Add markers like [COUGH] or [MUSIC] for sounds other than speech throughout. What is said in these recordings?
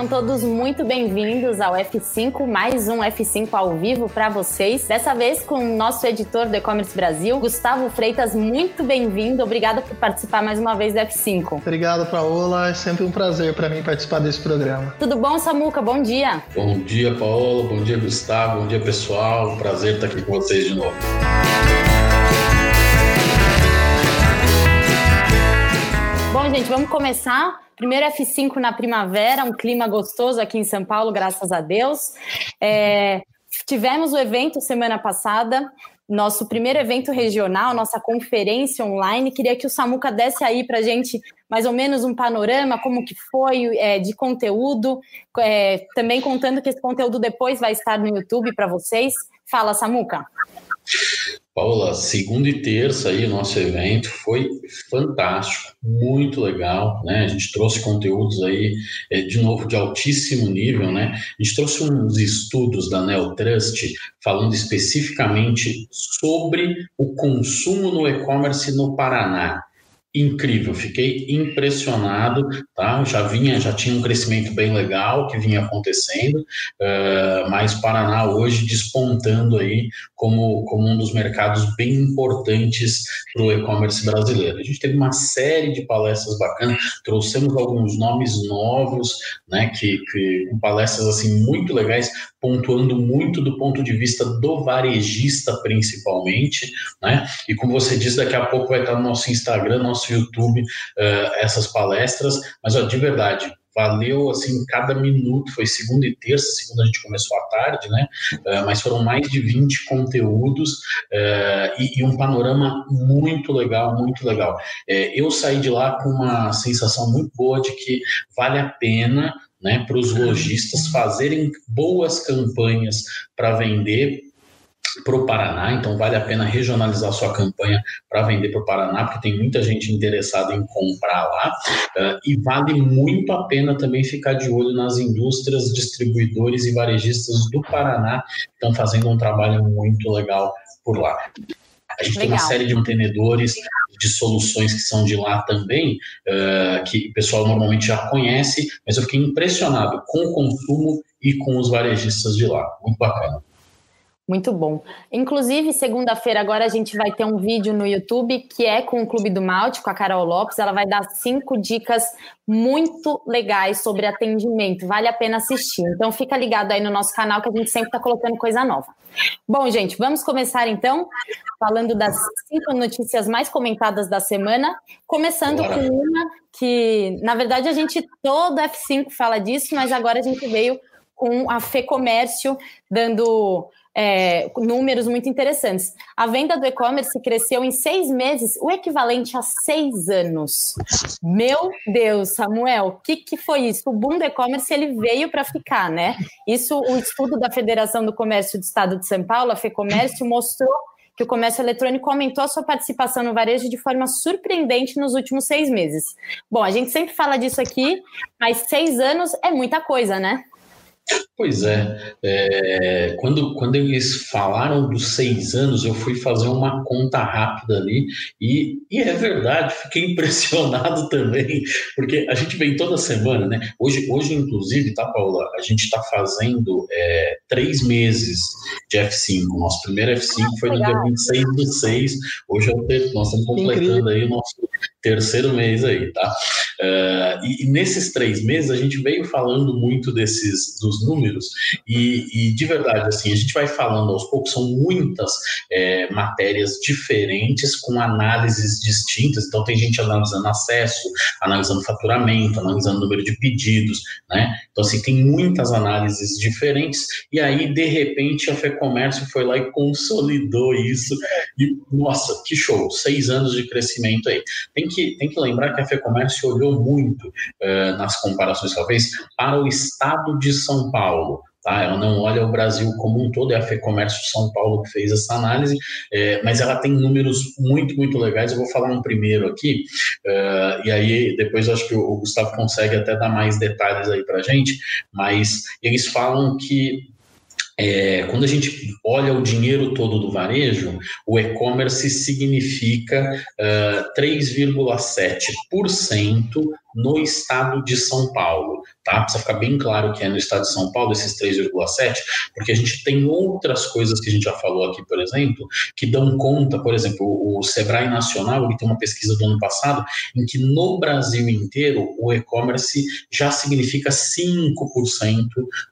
sejam todos muito bem-vindos ao F5, mais um F5 ao vivo para vocês. Dessa vez com o nosso editor do E-Commerce Brasil, Gustavo Freitas, muito bem-vindo. Obrigada por participar mais uma vez do F5. Obrigado, Paola. É sempre um prazer para mim participar desse programa. Tudo bom, Samuca? Bom dia. Bom dia, Paola. Bom dia, Gustavo. Bom dia, pessoal. Um prazer estar aqui com vocês de novo. Bom, gente, vamos começar. Primeiro F5 na primavera, um clima gostoso aqui em São Paulo, graças a Deus. É, tivemos o evento semana passada, nosso primeiro evento regional, nossa conferência online. Queria que o Samuca desse aí para a gente mais ou menos um panorama, como que foi é, de conteúdo, é, também contando que esse conteúdo depois vai estar no YouTube para vocês. Fala, Samuca. Paula, segunda e terça aí o nosso evento foi fantástico, muito legal, né? A gente trouxe conteúdos aí é, de novo de altíssimo nível, né? A gente trouxe uns estudos da Neotrust falando especificamente sobre o consumo no e-commerce no Paraná incrível, fiquei impressionado, tá? Já vinha, já tinha um crescimento bem legal que vinha acontecendo, uh, mas Paraná hoje despontando aí como, como um dos mercados bem importantes para o e-commerce brasileiro. A gente teve uma série de palestras bacanas, trouxemos alguns nomes novos, né? Que, que palestras assim muito legais, pontuando muito do ponto de vista do varejista principalmente, né? E como você disse, daqui a pouco vai estar no nosso Instagram, nosso nosso YouTube uh, essas palestras, mas ó, de verdade, valeu assim cada minuto, foi segunda e terça, segunda a gente começou à tarde, né? Uh, mas foram mais de 20 conteúdos uh, e, e, um panorama muito legal, muito legal. Eu saí de lá com uma sensação muito boa de que vale a pena né, para os lojistas fazerem boas campanhas para vender para o Paraná, então vale a pena regionalizar sua campanha para vender para o Paraná, porque tem muita gente interessada em comprar lá, uh, e vale muito a pena também ficar de olho nas indústrias, distribuidores e varejistas do Paraná, que estão fazendo um trabalho muito legal por lá. A gente legal. tem uma série de mantenedores de soluções que são de lá também, uh, que o pessoal normalmente já conhece, mas eu fiquei impressionado com o consumo e com os varejistas de lá. Muito bacana. Muito bom. Inclusive, segunda-feira agora a gente vai ter um vídeo no YouTube que é com o Clube do Malte, com a Carol Lopes. Ela vai dar cinco dicas muito legais sobre atendimento. Vale a pena assistir. Então fica ligado aí no nosso canal que a gente sempre está colocando coisa nova. Bom, gente, vamos começar então falando das cinco notícias mais comentadas da semana, começando com uma que, na verdade, a gente todo F5 fala disso, mas agora a gente veio com a Fê Comércio dando é, números muito interessantes. A venda do e-commerce cresceu em seis meses, o equivalente a seis anos. Meu Deus, Samuel, o que, que foi isso? O boom do e-commerce ele veio para ficar, né? Isso, o estudo da Federação do Comércio do Estado de São Paulo, a FEComércio, mostrou que o comércio eletrônico aumentou a sua participação no varejo de forma surpreendente nos últimos seis meses. Bom, a gente sempre fala disso aqui, mas seis anos é muita coisa, né? Pois é, é, quando, quando eles falaram dos seis anos, eu fui fazer uma conta rápida ali e, e é verdade, fiquei [LAUGHS] impressionado também, porque a gente vem toda semana, né? Hoje, hoje inclusive, tá, Paula? A gente está fazendo é, três meses de F5. Nosso primeiro F5 ah, foi no dia 26 do 6, hoje é o ter, nós estamos completando aí o nosso terceiro mês aí, tá? Uh, e, e, nesses três meses a gente veio falando muito desses dos números e, e, de verdade assim a gente vai falando aos poucos são muitas é, matérias diferentes com análises distintas. Então tem gente analisando acesso, analisando faturamento, analisando número de pedidos, né? Então assim tem muitas análises diferentes e aí de repente a FEComércio foi lá e consolidou isso e nossa que show, seis anos de crescimento aí. Tem que, tem que lembrar que a FEComércio olhou muito uh, nas comparações fez para o estado de São Paulo. Tá? Ela não olha o Brasil como um todo, é a FEComércio São Paulo que fez essa análise, é, mas ela tem números muito, muito legais. Eu vou falar um primeiro aqui, uh, e aí depois acho que o Gustavo consegue até dar mais detalhes aí para gente, mas eles falam que é, quando a gente olha o dinheiro todo do varejo, o e-commerce significa uh, 3,7% no estado de São Paulo, tá? Precisa ficar bem claro que é no estado de São Paulo esses 3,7, porque a gente tem outras coisas que a gente já falou aqui, por exemplo, que dão conta, por exemplo, o Sebrae Nacional, ele tem uma pesquisa do ano passado em que no Brasil inteiro o e-commerce já significa 5%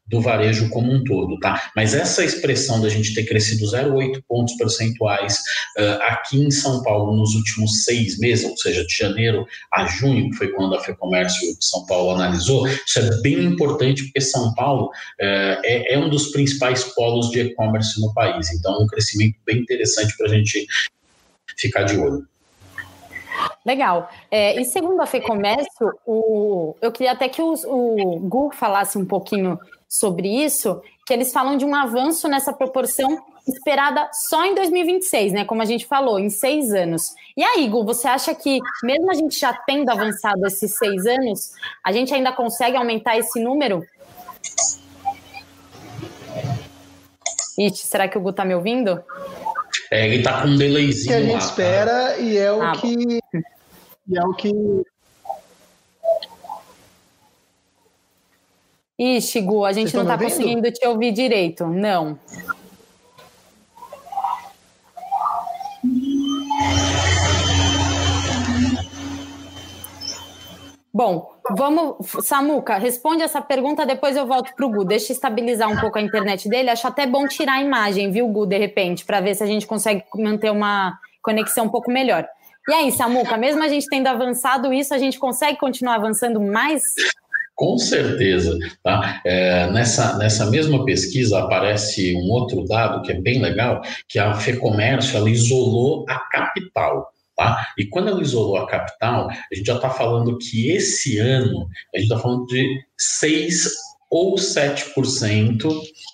do varejo como um todo, tá? Mas essa expressão da gente ter crescido 0,8 pontos percentuais uh, aqui em São Paulo nos últimos seis meses, ou seja, de janeiro a junho, que foi quando a FEComércio de São Paulo analisou, isso é bem importante porque São Paulo uh, é, é um dos principais polos de e-commerce no país. Então, um crescimento bem interessante para a gente ficar de olho. Legal. É, e segundo a FEComércio, o, eu queria até que o, o Gu falasse um pouquinho sobre isso, que eles falam de um avanço nessa proporção esperada só em 2026, né? Como a gente falou, em seis anos. E aí, Gu, você acha que, mesmo a gente já tendo avançado esses seis anos, a gente ainda consegue aumentar esse número? Ixi, será que o Gu tá me ouvindo? É, ele tá com um delayzinho. Que a gente lá, espera tá? e é o ah, que. E é o que Ixi, Gu, a gente não está conseguindo te ouvir direito. Não. Bom, vamos, Samuca, responde essa pergunta, depois eu volto para o Gu. Deixa estabilizar um pouco a internet dele. Acho até bom tirar a imagem, viu, Gu, de repente, para ver se a gente consegue manter uma conexão um pouco melhor. E aí, Samuca, mesmo a gente tendo avançado isso, a gente consegue continuar avançando mais? Com certeza. Tá? É, nessa, nessa mesma pesquisa aparece um outro dado que é bem legal, que a FEComércio ela isolou a capital. Tá? E quando ela isolou a capital, a gente já está falando que esse ano, a gente está falando de 6 ou 7%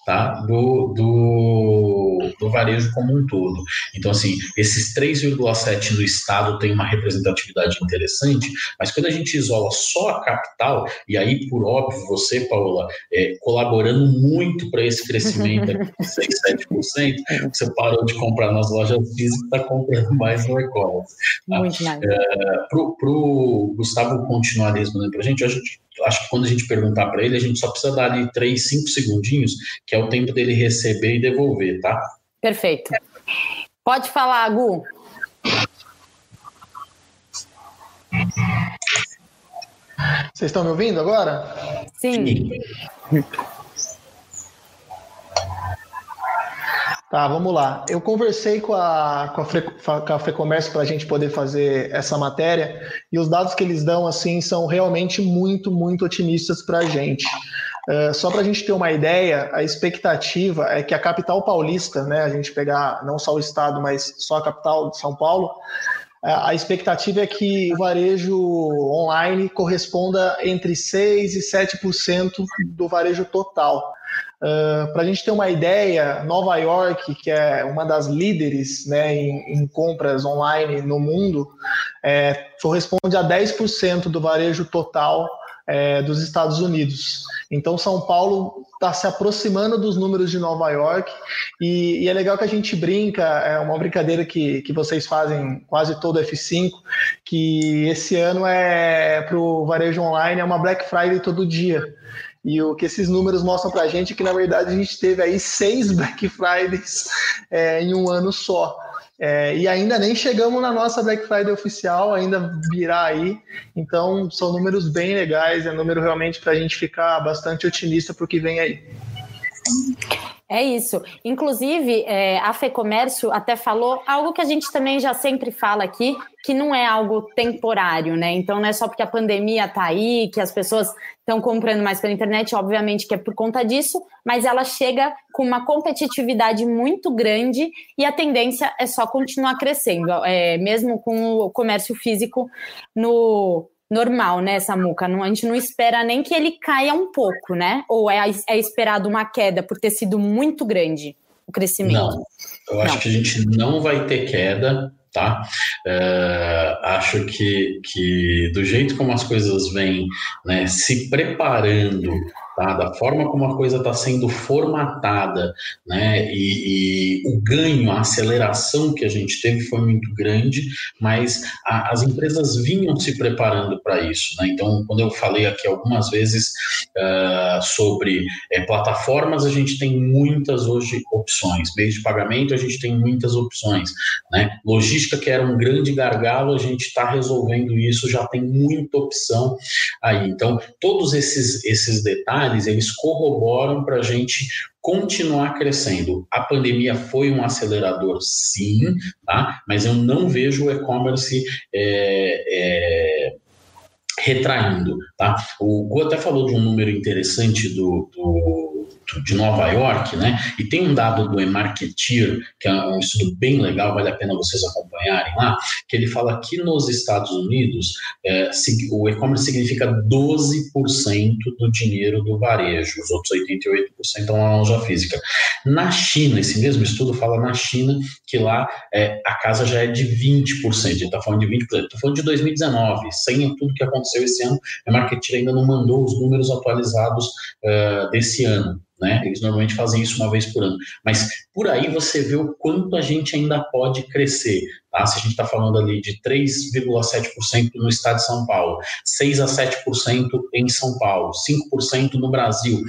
tá, do, do, do, varejo como um todo. Então, assim, esses 3,7% no Estado tem uma representatividade interessante, mas quando a gente isola só a capital, e aí, por óbvio, você, Paula, é, colaborando muito para esse crescimento de 6, 7%, [LAUGHS] você parou de comprar nas lojas físicas e está comprando mais no e-commerce. Tá? Muito mais. É, para o Gustavo continuar respondendo para a gente, a gente acho que quando a gente perguntar para ele, a gente só precisa dar ali 3, 5 segundinhos, que é o tempo dele receber e devolver, tá? Perfeito. Pode falar, Gu. Vocês estão me ouvindo agora? Sim. Sim. Tá, vamos lá. Eu conversei com a, com a, com a FEComércio para a gente poder fazer essa matéria e os dados que eles dão assim são realmente muito, muito otimistas para a gente. Uh, só para a gente ter uma ideia, a expectativa é que a capital paulista, né, a gente pegar não só o estado, mas só a capital de São Paulo, a expectativa é que o varejo online corresponda entre 6% e 7% do varejo total. Uh, Para a gente ter uma ideia, Nova York, que é uma das líderes né, em, em compras online no mundo, é, corresponde a 10% do varejo total é, dos Estados Unidos. Então, São Paulo está se aproximando dos números de Nova York e, e, é legal que a gente brinca, é uma brincadeira que, que vocês fazem quase todo F5, que esse ano é para o varejo online é uma Black Friday todo dia. E o que esses números mostram para a gente é que, na verdade, a gente teve aí seis [LAUGHS] Black Fridays é, em um ano só. É, e ainda nem chegamos na nossa Black Friday oficial, ainda virá aí. Então, são números bem legais, é número realmente para a gente ficar bastante otimista para o que vem aí. É isso. Inclusive, é, a FEComércio até falou algo que a gente também já sempre fala aqui, que não é algo temporário, né? Então não é só porque a pandemia está aí, que as pessoas estão comprando mais pela internet, obviamente que é por conta disso, mas ela chega com uma competitividade muito grande e a tendência é só continuar crescendo, é, mesmo com o comércio físico no normal, né, Samuca? Não, a gente não espera nem que ele caia um pouco, né? Ou é, é esperado uma queda por ter sido muito grande o crescimento? Não, eu acho não. que a gente não vai ter queda, tá? É, acho que, que do jeito como as coisas vêm, né, se preparando tá? da forma como a coisa está sendo formatada, né? E, e, o ganho, a aceleração que a gente teve foi muito grande, mas a, as empresas vinham se preparando para isso. Né? Então, quando eu falei aqui algumas vezes uh, sobre é, plataformas, a gente tem muitas hoje opções. Meios de pagamento, a gente tem muitas opções. Né? Logística, que era um grande gargalo, a gente está resolvendo isso, já tem muita opção aí. Então, todos esses, esses detalhes, eles corroboram para a gente continuar crescendo. A pandemia foi um acelerador, sim, tá? mas eu não vejo o e-commerce é, é, retraindo. Tá? O Gu até falou de um número interessante do, do de Nova York, né? E tem um dado do eMarketeer, que é um estudo bem legal, vale a pena vocês acompanharem lá, que ele fala que nos Estados Unidos é, o e-commerce significa 12% do dinheiro do varejo, os outros 88% estão na loja física. Na China, esse mesmo estudo fala na China que lá é, a casa já é de 20%, ele está falando de 20%, estou falando de 2019, sem tudo que aconteceu esse ano, a Marketeer ainda não mandou os números atualizados uh, desse ano né? Eles normalmente fazem isso uma vez por ano. Mas por aí você vê o quanto a gente ainda pode crescer. Tá? Se a gente está falando ali de 3,7% no estado de São Paulo, 6 a 7% em São Paulo, 5% no Brasil,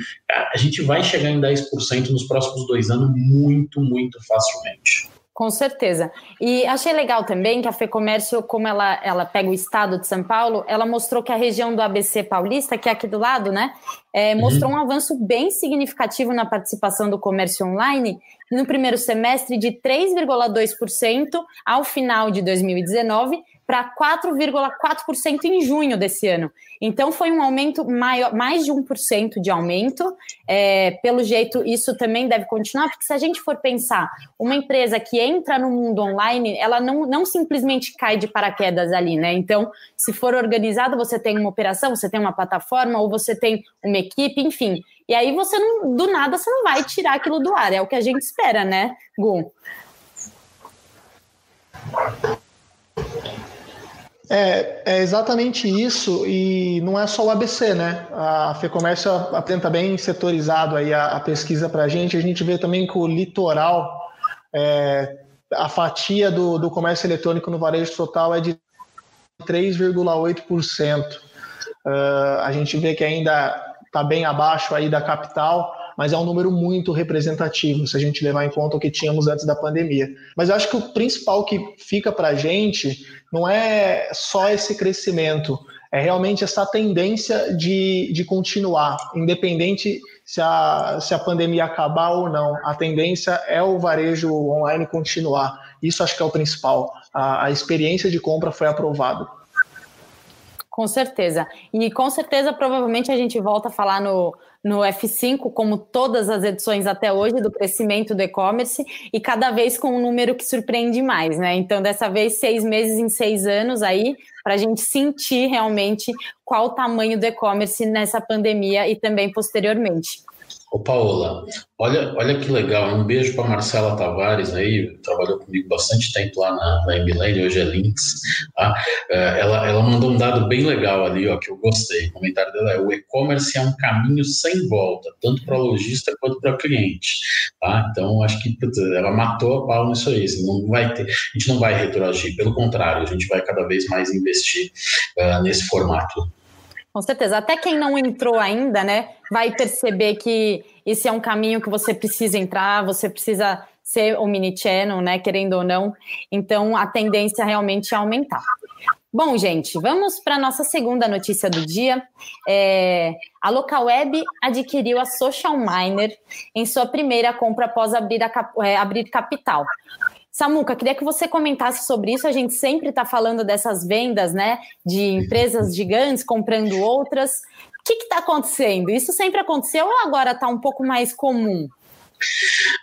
a gente vai chegar em 10% nos próximos dois anos muito, muito facilmente. Com certeza. E achei legal também que a FEComércio, como ela, ela pega o estado de São Paulo, ela mostrou que a região do ABC paulista, que é aqui do lado, né, é, uhum. mostrou um avanço bem significativo na participação do comércio online no primeiro semestre de 3,2% ao final de 2019 para 4,4% em junho desse ano. Então, foi um aumento maior, mais de 1% de aumento. É, pelo jeito, isso também deve continuar, porque se a gente for pensar, uma empresa que entra no mundo online, ela não, não simplesmente cai de paraquedas ali, né? Então, se for organizada, você tem uma operação, você tem uma plataforma, ou você tem uma equipe, enfim. E aí, você não, do nada, você não vai tirar aquilo do ar, é o que a gente espera, né, Gu? É, é, exatamente isso, e não é só o ABC, né? A FEComércio apresenta bem setorizado aí a, a pesquisa para a gente. A gente vê também que o litoral, é, a fatia do, do comércio eletrônico no varejo total é de 3,8%. Uh, a gente vê que ainda está bem abaixo aí da capital, mas é um número muito representativo se a gente levar em conta o que tínhamos antes da pandemia. Mas eu acho que o principal que fica para a gente não é só esse crescimento, é realmente essa tendência de, de continuar, independente se a, se a pandemia acabar ou não. A tendência é o varejo online continuar. Isso acho que é o principal. A, a experiência de compra foi aprovada. Com certeza. E com certeza, provavelmente, a gente volta a falar no, no F5, como todas as edições até hoje, do crescimento do e-commerce, e cada vez com um número que surpreende mais, né? Então, dessa vez, seis meses em seis anos aí, para a gente sentir realmente qual o tamanho do e-commerce nessa pandemia e também posteriormente. Ô Paola, olha, olha que legal, um beijo para Marcela Tavares aí, trabalhou comigo bastante tempo lá na, na Emilene, hoje é Links. Tá? É, ela, ela mandou um dado bem legal ali, ó, que eu gostei. O comentário dela é: o e-commerce é um caminho sem volta, tanto para lojista quanto para cliente. Tá? Então, acho que ela matou a pau nisso aí. Assim, não vai ter, a gente não vai retroagir, pelo contrário, a gente vai cada vez mais investir uh, nesse formato. Com certeza. Até quem não entrou ainda, né, vai perceber que esse é um caminho que você precisa entrar, você precisa ser o mini channel, né, querendo ou não. Então, a tendência realmente é aumentar. Bom, gente, vamos para a nossa segunda notícia do dia. É, a Localweb adquiriu a Social Miner em sua primeira compra após abrir, a, é, abrir capital. Samuca, queria que você comentasse sobre isso. A gente sempre está falando dessas vendas, né, de empresas gigantes comprando outras. O que está acontecendo? Isso sempre aconteceu ou agora está um pouco mais comum?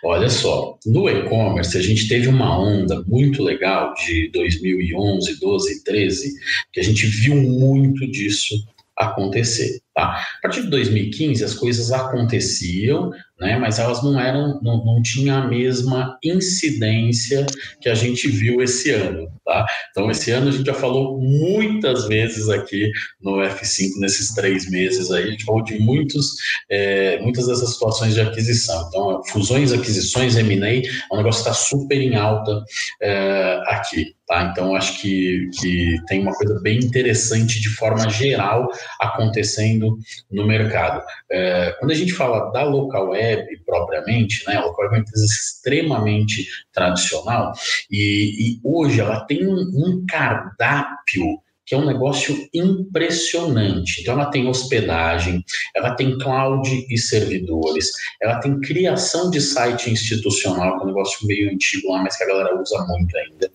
Olha só, no e-commerce a gente teve uma onda muito legal de 2011, 12, 13, que a gente viu muito disso acontecer. Tá? A partir de 2015 as coisas aconteciam, né? Mas elas não eram, não, não tinham a mesma incidência que a gente viu esse ano, tá? Então, esse ano a gente já falou muitas vezes aqui no F5, nesses três meses aí, a gente falou de muitos, é, muitas dessas situações de aquisição. Então, fusões, aquisições, M&A, o negócio está super em alta é, aqui. Tá? Então, acho que, que tem uma coisa bem interessante de forma geral acontecendo no mercado. É, quando a gente fala da local web propriamente, né, a local web é uma empresa extremamente tradicional e, e hoje ela tem um, um cardápio que é um negócio impressionante. Então, ela tem hospedagem, ela tem cloud e servidores, ela tem criação de site institucional, que é um negócio meio antigo lá, mas que a galera usa muito ainda.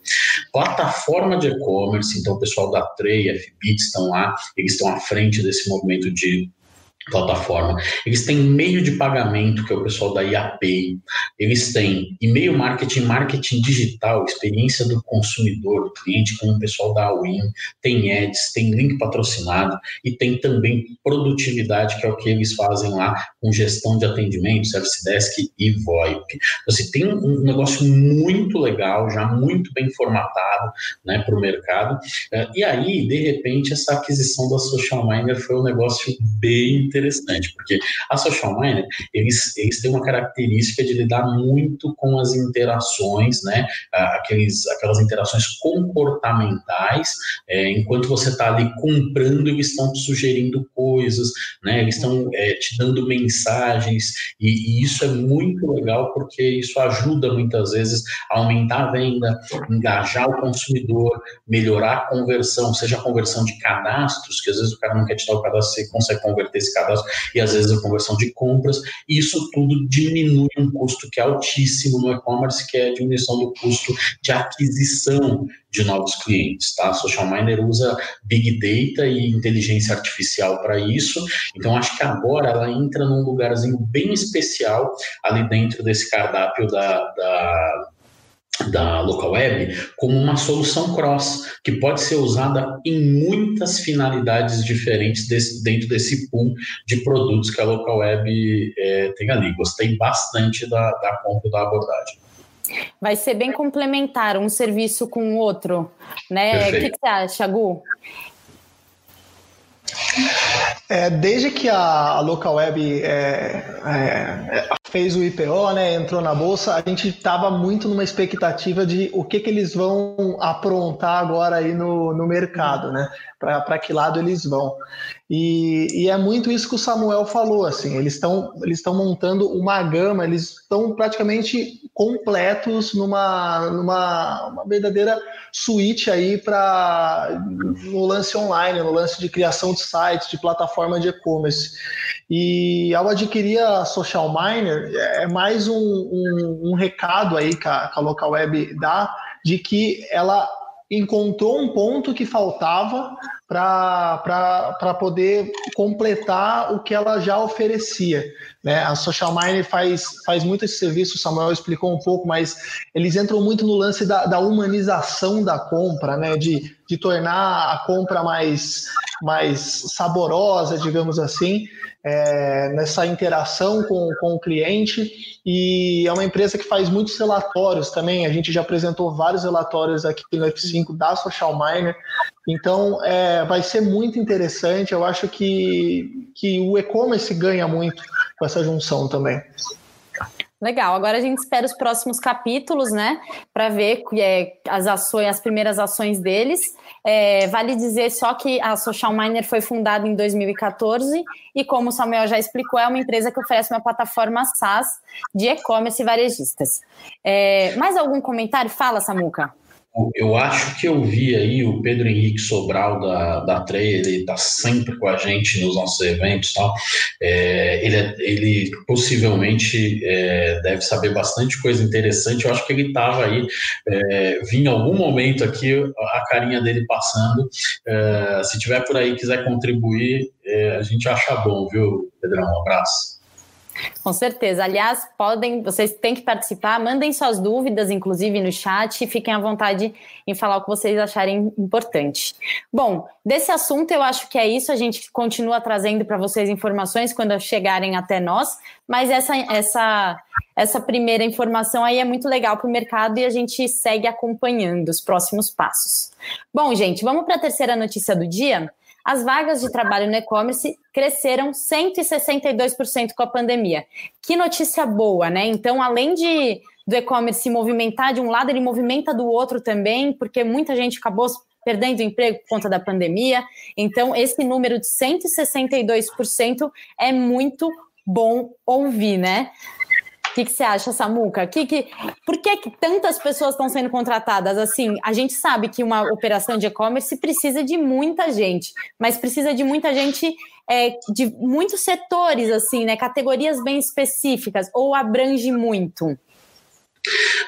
Plataforma de e-commerce, então o pessoal da Trey, FBIT estão lá, eles estão à frente desse movimento de plataforma. Eles têm meio de pagamento, que é o pessoal da IAPay. Eles têm e-mail marketing, marketing digital, experiência do consumidor, do cliente, com o pessoal da Win. Tem ads, tem link patrocinado e tem também produtividade, que é o que eles fazem lá com gestão de atendimento, service desk e VoIP. Então, assim, tem um negócio muito legal, já muito bem formatado né, para o mercado. Eh, e aí, de repente, essa aquisição da Social Miner foi um negócio bem interessante interessante, porque a social miner, eles, eles têm uma característica de lidar muito com as interações, né, aqueles, aquelas interações comportamentais, é, enquanto você está ali comprando, eles estão te sugerindo coisas, né, eles estão é, te dando mensagens, e, e isso é muito legal, porque isso ajuda muitas vezes a aumentar a venda, engajar o consumidor, melhorar a conversão, seja a conversão de cadastros, que às vezes o cara não quer te dar o cadastro, você consegue converter esse cadastro cadastro e às vezes a conversão de compras. E isso tudo diminui um custo que é altíssimo no e-commerce, que é a diminuição do custo de aquisição de novos clientes, tá? A Social Miner usa Big Data e inteligência artificial para isso, então acho que agora ela entra num lugarzinho bem especial ali dentro desse cardápio da, da da local web como uma solução cross que pode ser usada em muitas finalidades diferentes desse, dentro desse pool de produtos que a local web é, tem ali. Gostei bastante da, da compra da abordagem. Vai ser bem complementar um serviço com o outro, né? O que, que, você acha, Gu? É, desde que a, Local Web é, é, fez o IPO, né, entrou na bolsa, a gente estava muito numa expectativa de o que, que eles vão aprontar agora aí no, no mercado, né? Para que lado eles vão. E, e, é muito isso que o Samuel falou, assim, eles estão eles estão montando uma gama, eles estão praticamente completos numa, numa uma verdadeira suíte aí para no lance online, no lance de criação de sites, de plataforma de e-commerce. E ao adquirir a Social Miner, é mais um, um, um recado aí que a, que a Local Web dá de que ela encontrou um ponto que faltava para poder completar o que ela já oferecia. Né? A Social Mine faz, faz muito esse serviço, o Samuel explicou um pouco, mas eles entram muito no lance da, da humanização da compra, né? de, de tornar a compra mais, mais saborosa, digamos assim é, nessa interação com, com o cliente e é uma empresa que faz muitos relatórios também. A gente já apresentou vários relatórios aqui no F5 da Social Miner. Então, é, vai ser muito interessante. Eu acho que, que o e-commerce ganha muito com essa junção também. Legal. Agora a gente espera os próximos capítulos, né, para ver é, as ações, as primeiras ações deles. É, vale dizer só que a Social Miner foi fundada em 2014 e, como o Samuel já explicou, é uma empresa que oferece uma plataforma SaaS de e-commerce e varejistas. É, mais algum comentário? Fala, Samuca eu acho que eu vi aí o Pedro Henrique Sobral da, da Trey, ele está sempre com a gente nos nossos eventos tal. É, ele, é, ele possivelmente é, deve saber bastante coisa interessante. Eu acho que ele estava aí, é, vi em algum momento aqui a carinha dele passando. É, se tiver por aí quiser contribuir, é, a gente acha bom, viu, Pedrão? Um abraço. Com certeza. Aliás, podem, vocês têm que participar, mandem suas dúvidas, inclusive no chat, e fiquem à vontade em falar o que vocês acharem importante. Bom, desse assunto eu acho que é isso. A gente continua trazendo para vocês informações quando chegarem até nós, mas essa, essa, essa primeira informação aí é muito legal para o mercado e a gente segue acompanhando os próximos passos. Bom, gente, vamos para a terceira notícia do dia as vagas de trabalho no e-commerce cresceram 162% com a pandemia. Que notícia boa, né? Então, além de do e-commerce se movimentar de um lado, ele movimenta do outro também, porque muita gente acabou perdendo emprego por conta da pandemia. Então, esse número de 162% é muito bom ouvir, né? Que, que você acha, Samuca? Que, que, por que, que tantas pessoas estão sendo contratadas? Assim, a gente sabe que uma operação de e-commerce precisa de muita gente, mas precisa de muita gente é, de muitos setores, assim, né? Categorias bem específicas, ou abrange muito?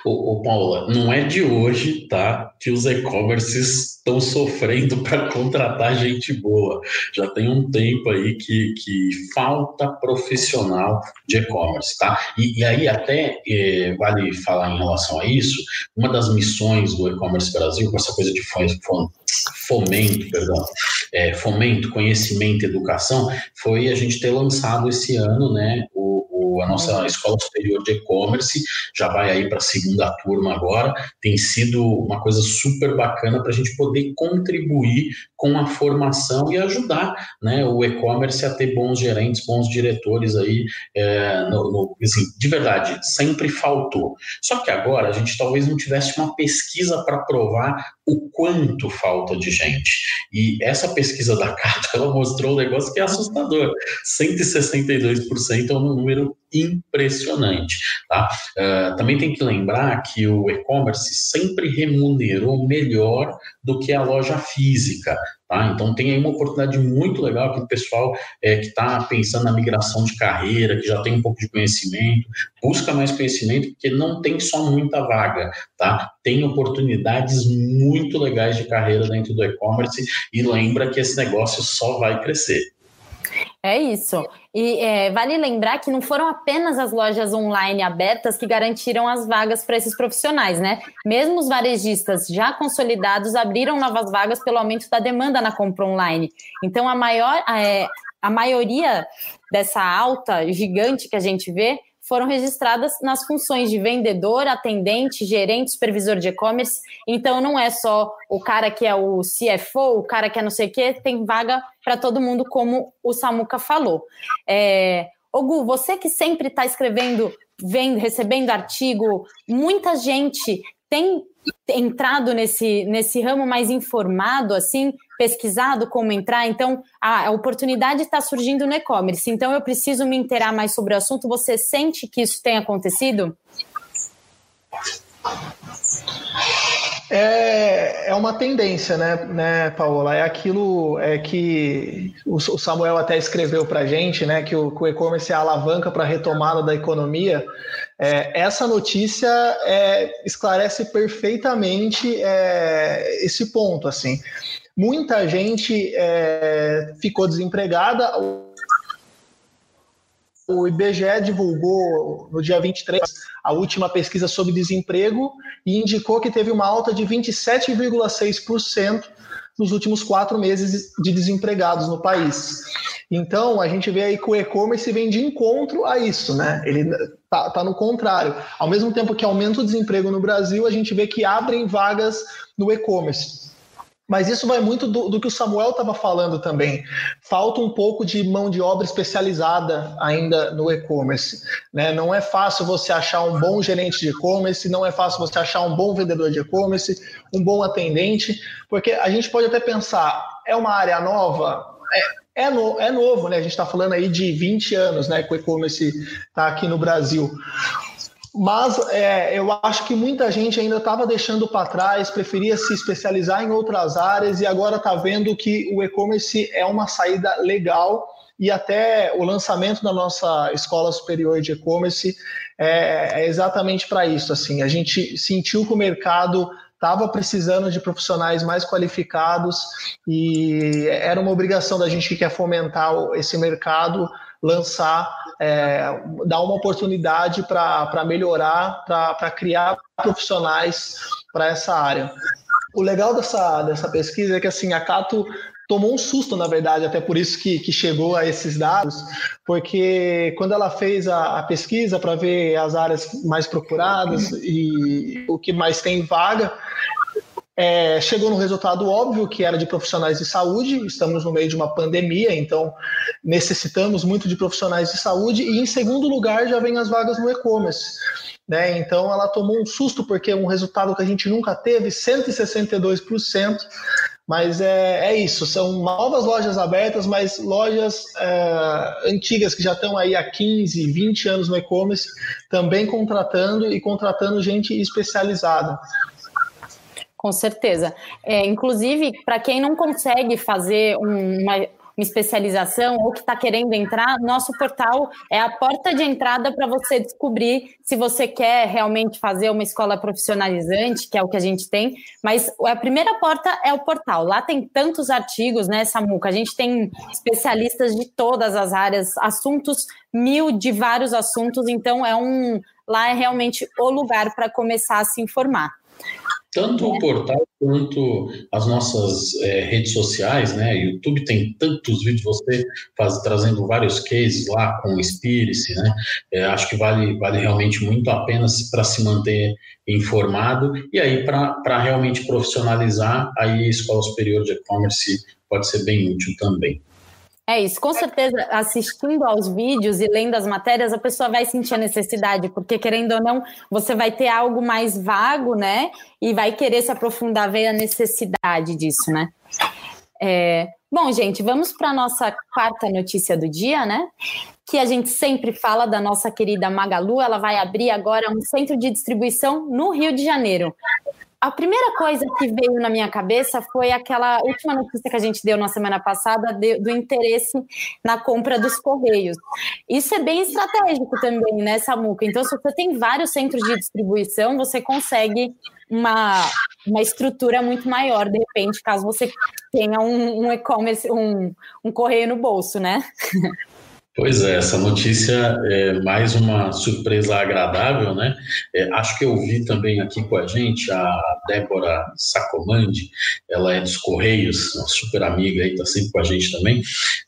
Ô, ô, Paula, não é de hoje, tá? Que os e-commerces estão sofrendo para contratar gente boa. Já tem um tempo aí que, que falta profissional de e-commerce, tá? E, e aí até é, vale falar em relação a isso, uma das missões do e-commerce Brasil, com essa coisa de fomento, perdão, é, fomento, conhecimento, educação, foi a gente ter lançado esse ano, né, o, a nossa Escola Superior de E-Commerce já vai aí para a segunda turma agora. Tem sido uma coisa super bacana para a gente poder contribuir com a formação e ajudar né, o e-commerce a ter bons gerentes, bons diretores aí. É, no, no, assim, de verdade, sempre faltou. Só que agora a gente talvez não tivesse uma pesquisa para provar o quanto falta de gente. E essa pesquisa da [LAUGHS] Cata, ela mostrou um negócio que é assustador. 162% é um número impressionante. Tá? Uh, também tem que lembrar que o e-commerce sempre remunerou melhor do que a loja física. Tá? Então tem aí uma oportunidade muito legal que o pessoal é, que está pensando na migração de carreira, que já tem um pouco de conhecimento, busca mais conhecimento, porque não tem só muita vaga, tá? Tem oportunidades muito legais de carreira dentro do e-commerce e lembra que esse negócio só vai crescer. É isso. E é, vale lembrar que não foram apenas as lojas online abertas que garantiram as vagas para esses profissionais, né? Mesmo os varejistas já consolidados abriram novas vagas pelo aumento da demanda na compra online. Então, a maior, é, a maioria dessa alta gigante que a gente vê foram registradas nas funções de vendedor, atendente, gerente, supervisor de e-commerce. Então, não é só o cara que é o CFO, o cara que é não sei o quê, tem vaga para todo mundo, como o Samuca falou. É... Gu, você que sempre está escrevendo, vendo, recebendo artigo, muita gente tem entrado nesse, nesse ramo mais informado, assim, pesquisado como entrar, então a, oportunidade está surgindo no e-commerce, então eu preciso me inteirar mais sobre o assunto. Você sente que isso tem acontecido? É, é uma tendência, né, né, Paola? É aquilo é que o Samuel até escreveu para gente, né, que o, o e-commerce é a alavanca para a retomada da economia. É, essa notícia é, esclarece perfeitamente é, esse ponto, assim. Muita gente é, ficou desempregada. O IBGE divulgou no dia 23 a última pesquisa sobre desemprego e indicou que teve uma alta de 27,6% nos últimos quatro meses de desempregados no país. Então, a gente vê aí que o e-commerce vem de encontro a isso, né? Ele tá, tá no contrário. Ao mesmo tempo que aumenta o desemprego no Brasil, a gente vê que abrem vagas no e-commerce. Mas isso vai muito do, do que o Samuel estava falando também. Falta um pouco de mão de obra especializada ainda no e-commerce. Né? Não é fácil você achar um bom gerente de e-commerce, não é fácil você achar um bom vendedor de e-commerce, um bom atendente, porque a gente pode até pensar, é uma área nova? É, é, no, é novo, né? A gente está falando aí de 20 anos né, que o e-commerce está aqui no Brasil. Mas é, eu acho que muita gente ainda estava deixando para trás, preferia se especializar em outras áreas e agora está vendo que o e-commerce é uma saída legal e até o lançamento da nossa escola superior de e-commerce é, é exatamente para isso. Assim, a gente sentiu que o mercado estava precisando de profissionais mais qualificados e era uma obrigação da gente que quer fomentar esse mercado lançar é, dar uma oportunidade para melhorar, para criar profissionais para essa área. O legal dessa, dessa pesquisa é que assim, a Cato tomou um susto, na verdade, até por isso que, que chegou a esses dados, porque quando ela fez a, a pesquisa para ver as áreas mais procuradas e o que mais tem vaga, é, chegou no resultado óbvio que era de profissionais de saúde. Estamos no meio de uma pandemia, então necessitamos muito de profissionais de saúde. E em segundo lugar já vem as vagas no e-commerce. Né? Então ela tomou um susto porque um resultado que a gente nunca teve, 162%. Mas é, é isso, são novas lojas abertas, mas lojas é, antigas que já estão aí há 15, 20 anos no e-commerce, também contratando e contratando gente especializada. Com certeza. É, inclusive, para quem não consegue fazer uma, uma especialização ou que está querendo entrar, nosso portal é a porta de entrada para você descobrir se você quer realmente fazer uma escola profissionalizante, que é o que a gente tem. Mas a primeira porta é o portal. Lá tem tantos artigos, né, Samuca? A gente tem especialistas de todas as áreas, assuntos mil de vários assuntos. Então é um lá é realmente o lugar para começar a se informar. Tanto o portal quanto as nossas é, redes sociais, né? YouTube tem tantos vídeos, você faz, trazendo vários cases lá com o Spirice, né? É, acho que vale, vale realmente muito a pena para se manter informado e aí para realmente profissionalizar, aí a Escola Superior de E-Commerce pode ser bem útil também. É isso, com certeza, assistindo aos vídeos e lendo as matérias, a pessoa vai sentir a necessidade, porque querendo ou não, você vai ter algo mais vago, né? E vai querer se aprofundar, ver a necessidade disso, né? É... Bom, gente, vamos para a nossa quarta notícia do dia, né? Que a gente sempre fala da nossa querida Magalu. Ela vai abrir agora um centro de distribuição no Rio de Janeiro a primeira coisa que veio na minha cabeça foi aquela última notícia que a gente deu na semana passada de, do interesse na compra dos Correios. Isso é bem estratégico também, né, Samuca? Então, se você tem vários centros de distribuição, você consegue uma, uma estrutura muito maior, de repente, caso você tenha um, um e-commerce, um, um correio no bolso, né? [LAUGHS] Pois é, essa notícia é mais uma surpresa agradável, né? É, acho que eu vi também aqui com a gente a Débora Sacomandi, ela é dos Correios, uma super amiga aí, tá sempre com a gente também.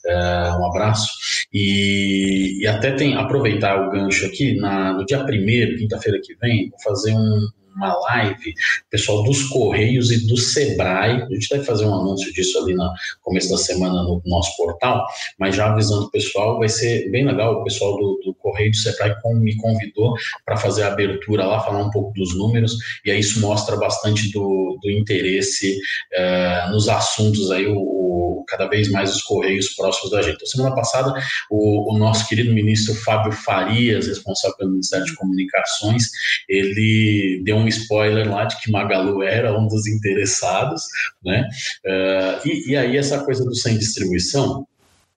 É, um abraço. E, e, até tem aproveitar o gancho aqui, na, no dia primeiro, quinta-feira que vem, vou fazer um, uma live, pessoal dos Correios e do Sebrae. A gente deve fazer um anúncio disso ali no começo da semana no nosso portal, mas já avisando o pessoal, vai ser bem legal. O pessoal do, do Correio do Sebrae me convidou para fazer a abertura lá, falar um pouco dos números, e aí isso mostra bastante do, do interesse eh, nos assuntos aí, o, o, cada vez mais os Correios próximos da gente. Então, semana passada, o, o nosso querido ministro Fábio Farias, responsável pelo Ministério de Comunicações, ele deu um spoiler lá de que Magalu era um dos interessados, né? Uh, e, e, aí essa coisa do sem distribuição,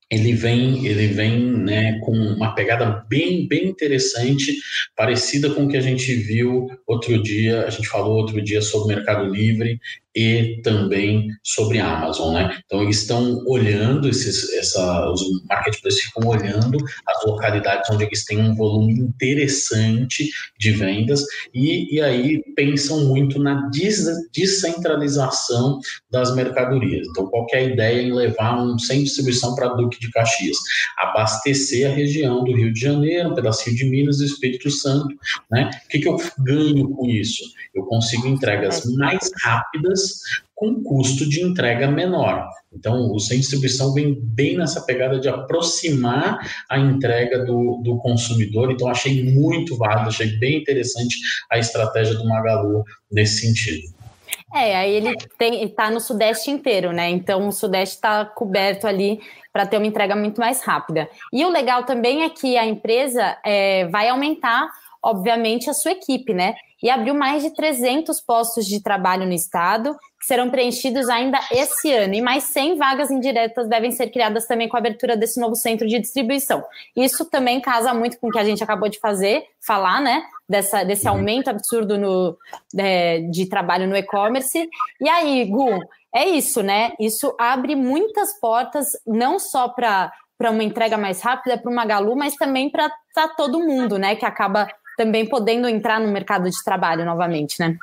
ele vem, ele vem né, com uma pegada bem, bem interessante, parecida com o que a gente viu outro dia, a gente falou outro dia sobre o Mercado Livre e também sobre a Amazon, né? Então eles estão olhando esses, essa, os marketplaces ficam olhando as localidades onde eles têm um volume interessante de vendas e, e aí pensam muito na descentralização das mercadorias. Então qual é a ideia em levar um sem distribuição para Duque de Caxias, abastecer a região do Rio de Janeiro, um pedacinho de Minas e Espírito Santo, né? O que, que eu ganho com isso? Eu consigo entregas mais rápidas com custo de entrega menor. Então, o sem distribuição vem bem nessa pegada de aproximar a entrega do, do consumidor. Então, achei muito válido, achei bem interessante a estratégia do Magalu nesse sentido. É, aí ele está no Sudeste inteiro, né? Então, o Sudeste está coberto ali para ter uma entrega muito mais rápida. E o legal também é que a empresa é, vai aumentar, obviamente, a sua equipe, né? e abriu mais de 300 postos de trabalho no estado, que serão preenchidos ainda esse ano, e mais 100 vagas indiretas devem ser criadas também com a abertura desse novo centro de distribuição. Isso também casa muito com o que a gente acabou de fazer, falar, né, dessa, desse uhum. aumento absurdo no, é, de trabalho no e-commerce. E aí, Gu, é isso, né? Isso abre muitas portas, não só para para uma entrega mais rápida para o Magalu, mas também para todo mundo, né? Que acaba também podendo entrar no mercado de trabalho novamente, né?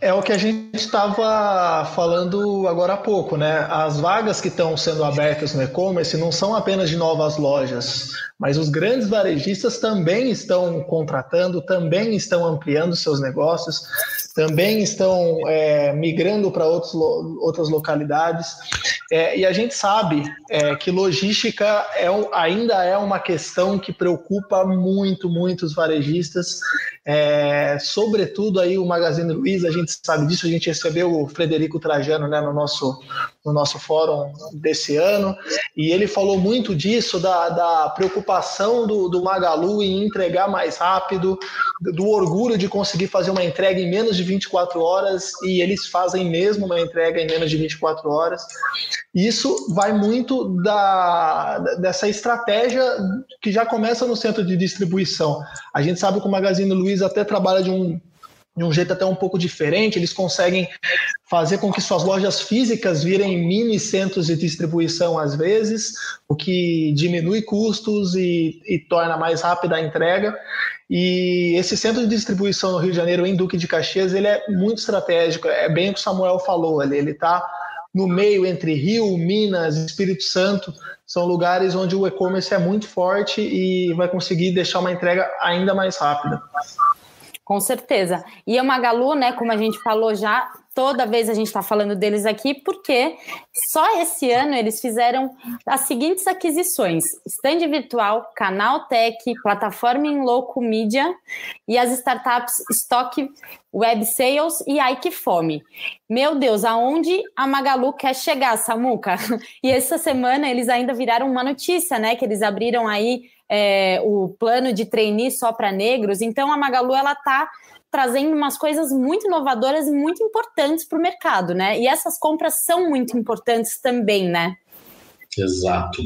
É o que a gente estava falando agora há pouco, né? As vagas que estão sendo abertas no e-commerce não são apenas de novas lojas, mas os grandes varejistas também estão contratando, também estão ampliando seus negócios, também estão é, migrando para outras localidades. É, e a gente sabe é, que logística é, ainda é uma questão que preocupa muito, muito os varejistas, é, sobretudo aí o Magazine Luiza, a gente sabe disso, a gente recebeu o Frederico Trajano né, no, nosso, no nosso fórum desse ano, e ele falou muito disso, da, da preocupação do, do Magalu em entregar mais rápido, do orgulho de conseguir fazer uma entrega em menos de 24 horas, e eles fazem mesmo uma entrega em menos de 24 horas. Isso vai muito da, dessa estratégia que já começa no centro de distribuição. A gente sabe que o Magazine Luiza até trabalha de um de um jeito até um pouco diferente, eles conseguem fazer com que suas lojas físicas virem mini centros de distribuição às vezes, o que diminui custos e, e, torna mais rápida a entrega. E esse centro de distribuição no Rio de Janeiro, em Duque de Caxias, ele é muito estratégico, é bem o que o Samuel falou ali, ele está no meio entre Rio, Minas, Espírito Santo, são lugares onde o e-commerce é muito forte e vai conseguir deixar uma entrega ainda mais rápida. Com certeza. E a Magalu, né, como a gente falou já, toda vez a gente está falando deles aqui, porque só esse ano eles fizeram as seguintes aquisições: stand virtual, canal tech, plataforma em loco media e as startups Stock Web Sales e Ike Fome. Meu Deus, aonde a Magalu quer chegar, Samuca? [LAUGHS] E essa semana eles ainda viraram uma notícia, né? Que eles abriram aí é, o plano de trainee só para negros. Então a Magalu ela está trazendo umas coisas muito inovadoras e muito importantes para o mercado, né? E essas compras são muito importantes também, né? Exato.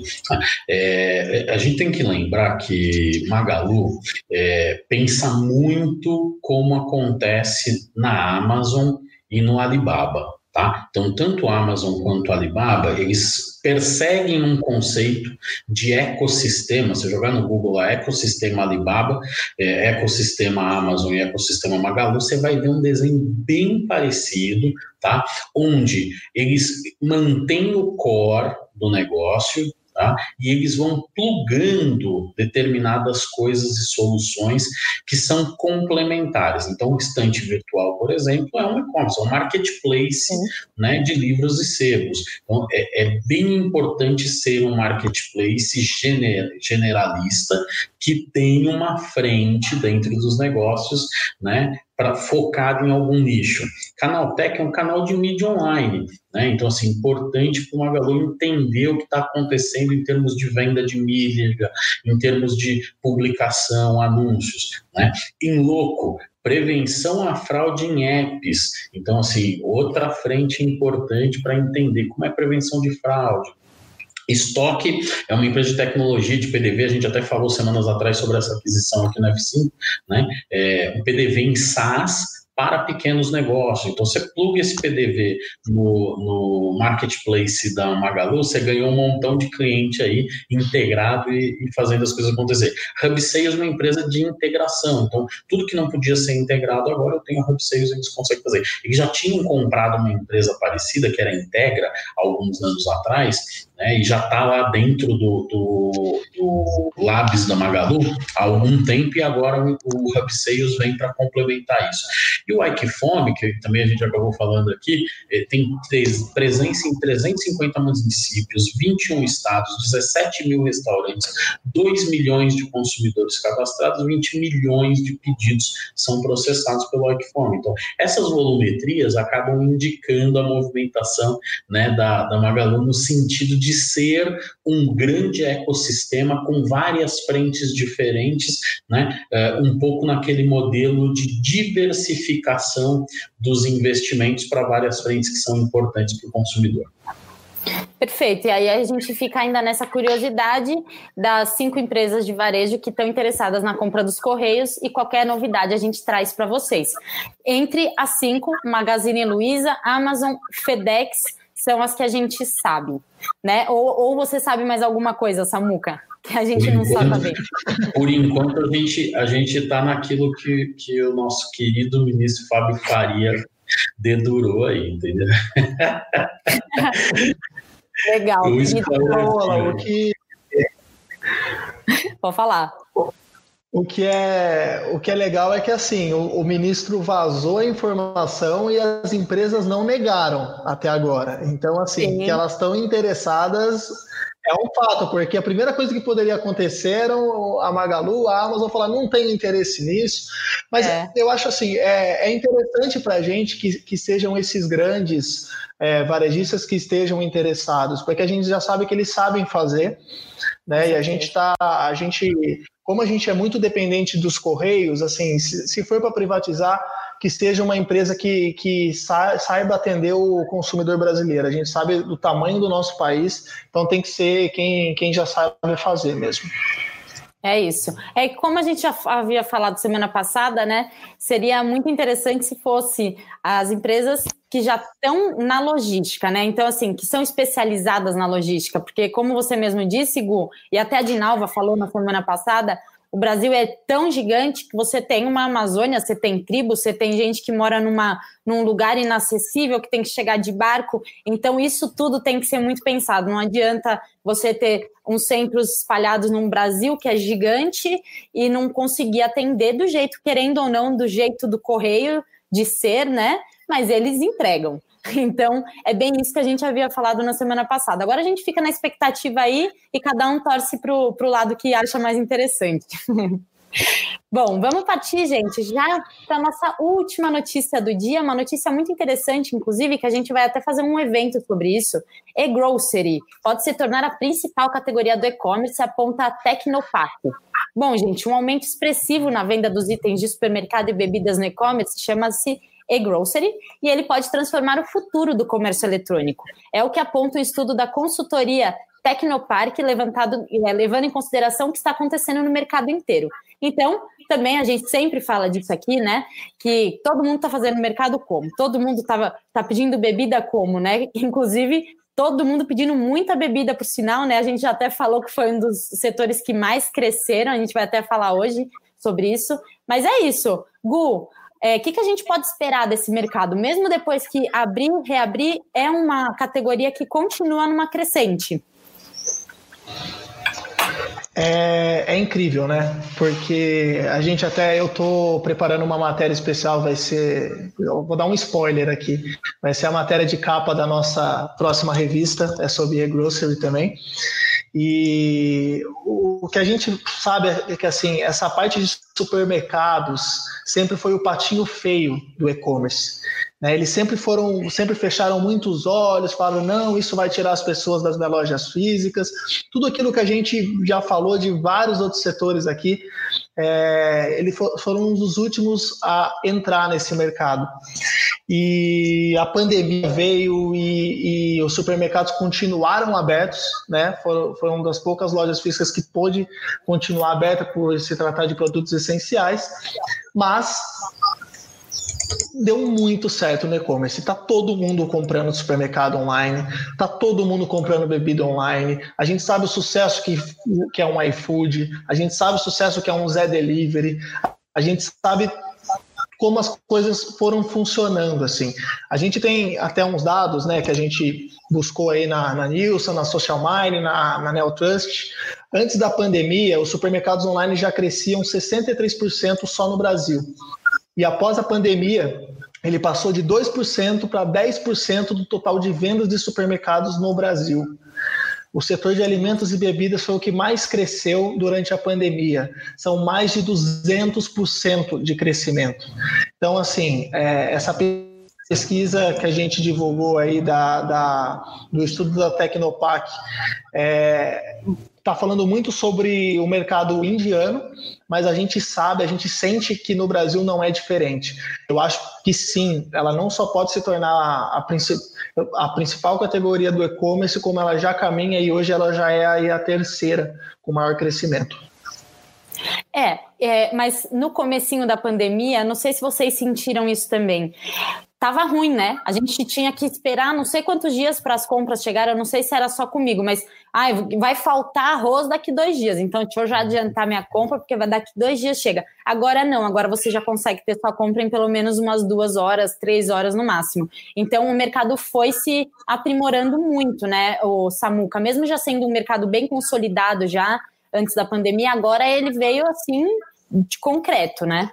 É, a gente tem que lembrar que Magalu é, pensa muito como acontece na Amazon e no Alibaba. Tá? Então, tanto a Amazon quanto a Alibaba, eles perseguem um conceito de ecossistema. Se jogar no Google lá, ecossistema Alibaba, é, ecossistema Amazon e ecossistema Magalu, você vai ver um desenho bem parecido, tá? onde eles mantêm o core do negócio, Tá? E eles vão plugando determinadas coisas e soluções que são complementares. Então, o estante virtual, por exemplo, é um e-commerce, é um marketplace né, de livros e sebos. Então, é, é, bem importante ser um marketplace gener, generalista que tem uma frente dentro dos negócios, né, para focado em algum nicho. Canaltech é um canal de mídia online, né? Então, assim, importante para o Magalu entender o que está acontecendo em termos de venda de mídia, em termos de publicação, anúncios, né? Em louco, prevenção à fraude em apps. Então, assim, outra frente importante para entender como é prevenção de fraude, Estoque é uma empresa de tecnologia de PDV, a gente até falou semanas atrás sobre essa aquisição aqui na F5, né? É, um PDV em SaaS para pequenos negócios. Então, você pluga esse PDV no, no marketplace da Magalu, você ganhou um montão de cliente aí integrado e, e fazendo as coisas acontecer. Hub Sales é uma empresa de integração. Então, tudo que não podia ser integrado agora, eu tenho a Hub Sales e eles conseguem fazer. Eles já tinham comprado uma empresa parecida, que era Integra, alguns anos atrás, né, e já está lá dentro do, do, do, Labs da Magalu há algum tempo e agora o, o Hub Sales vem para complementar isso. E o Ikefome, que também a gente acabou falando aqui, eh, tem presença em 350 municípios, 21 estados, 17 mil restaurantes, 2 milhões de consumidores cadastrados, 20 milhões de pedidos são processados pelo Ikefome. Então, essas volumetrias acabam indicando a movimentação né, da, da Magalu no sentido de de ser um grande ecossistema com várias frentes diferentes, né? Uh, um pouco naquele modelo de diversificação dos investimentos para várias frentes que são importantes para o consumidor. Perfeito. E aí a gente fica ainda nessa curiosidade das cinco empresas de varejo que estão interessadas na compra dos Correios e qualquer novidade a gente traz para vocês. Entre as cinco, Magazine Luiza, Amazon, FedEx, são as que a gente sabe, né? Ou, ou você sabe mais alguma coisa, Samuca? Que a gente por não enquanto, sabe. Por enquanto, a gente a gente está naquilo que, que o nosso querido ministro Fábio Faria dedurou aí, entendeu? [LAUGHS] Legal. O que... Pode falar. O que é, o que é legal é que assim, o, o, ministro vazou a informação e as empresas não negaram até agora. Então, assim, Sim. que elas estão interessadas é um fato, porque a primeira coisa que poderia acontecer a Magalu, a Amazon falar não tem interesse nisso. Mas é. eu acho assim, é, é interessante para a gente que, que sejam esses grandes é, varejistas que estejam interessados, porque a gente já sabe que eles sabem fazer, né? E a gente está, a gente como a gente é muito dependente dos correios, assim, se, se for para privatizar, que seja uma empresa que, que saiba atender o consumidor brasileiro. A gente sabe do tamanho do nosso país, então tem que ser quem, quem já sabe fazer mesmo. É isso. É como a gente já havia falado semana passada, né? Seria muito interessante se fosse as empresas que já estão na logística, né? Então, assim, que são especializadas na logística, porque como você mesmo disse, Gu, e até a Dinalva falou na semana passada, o Brasil é tão gigante que você tem uma Amazônia, você tem tribo, você tem gente que mora numa, num lugar inacessível, que tem que chegar de barco. Então, isso tudo tem que ser muito pensado. Não adianta você ter uns centros espalhados num Brasil que é gigante e não conseguir atender do jeito, querendo ou não, do jeito do correio de ser, né? mas eles entregam. [LAUGHS] Então, é bem isso que a gente havia falado na semana passada. Agora a gente fica na expectativa aí e cada um torce para o lado que acha mais interessante. [LAUGHS] Bom, vamos partir, gente, já para a nossa última notícia do dia, uma notícia muito interessante, inclusive, que a gente vai até fazer um evento sobre isso. E-Grocery pode se tornar a principal categoria do e-commerce, aponta a Tecnopac. Bom, gente, um aumento expressivo na venda dos itens de supermercado e bebidas no e-commerce chama-se e-grocery e ele pode transformar o futuro do comércio eletrônico. É o que aponta o estudo da consultoria Tecnopark, levantado, é, levando em consideração o que está acontecendo no mercado inteiro. Então, também a gente sempre fala disso aqui, né? Que todo mundo está fazendo mercado como? Todo mundo está tá pedindo bebida como, né? Inclusive, todo mundo pedindo muita bebida, por sinal, né? A gente já até falou que foi um dos setores que mais cresceram, a gente vai até falar hoje sobre isso. Mas é isso. Gu, o é, que, que a gente pode esperar desse mercado? Mesmo depois que abrir, reabrir, é uma categoria que continua numa crescente. É, é, incrível, né? Porque a gente até eu tô preparando uma matéria especial, vai ser, vou dar um spoiler aqui, vai ser a matéria de capa da nossa próxima revista, é sobre e-grocery também. E o que a gente sabe é que assim, essa parte de supermercados sempre foi o patinho feio do e-commerce. Né? Eles sempre foram, sempre fecharam muitos olhos, falaram não, isso vai tirar as pessoas das lojas físicas. Tudo aquilo que a gente já falou de vários outros setores aqui, é, eles foram um dos últimos a entrar nesse mercado. E a pandemia veio e, e os supermercados continuaram abertos, né? Foram, foram uma das poucas lojas físicas que pôde continuar aberta por se tratar de produtos essenciais, mas deu muito certo no e-commerce. Tá todo mundo comprando supermercado online, tá todo mundo comprando bebida online. A gente sabe o sucesso que, que é um iFood, a gente sabe o sucesso que é um Zé Delivery, a gente sabe como as coisas foram funcionando assim. A gente tem até uns dados, né, que a gente buscou aí na, na Nielsen, na Social Mine, na, na Neotrust. Antes da pandemia, os supermercados online já cresciam 63% só no Brasil. E após a pandemia, ele passou de 2% para 10% do total de vendas de supermercados no Brasil. O setor de alimentos e bebidas foi o que mais cresceu durante a pandemia. São mais de 200% de crescimento. Então, assim, é, essa pesquisa que a gente divulgou aí da, da do estudo da Tecnopac é, está falando muito sobre o mercado indiano, mas a gente sabe, a gente sente que no Brasil não é diferente. Eu acho que sim, ela não só pode se tornar a, a principal categoria do e-commerce, como ela já caminha e hoje ela já é a terceira com maior crescimento. É, é, mas no comecinho da pandemia, não sei se vocês sentiram isso também tava ruim, né? A gente tinha que esperar não sei quantos dias para as compras chegarem, eu não sei se era só comigo, mas ai, vai faltar arroz daqui dois dias, então deixa eu já adiantar minha compra, porque vai daqui dois dias chega. Agora não, agora você já consegue ter sua compra em pelo menos umas duas horas, três horas no máximo. Então o mercado foi se aprimorando muito, né, o Samuca, mesmo já sendo um mercado bem consolidado já antes da pandemia, agora ele veio assim de concreto, né?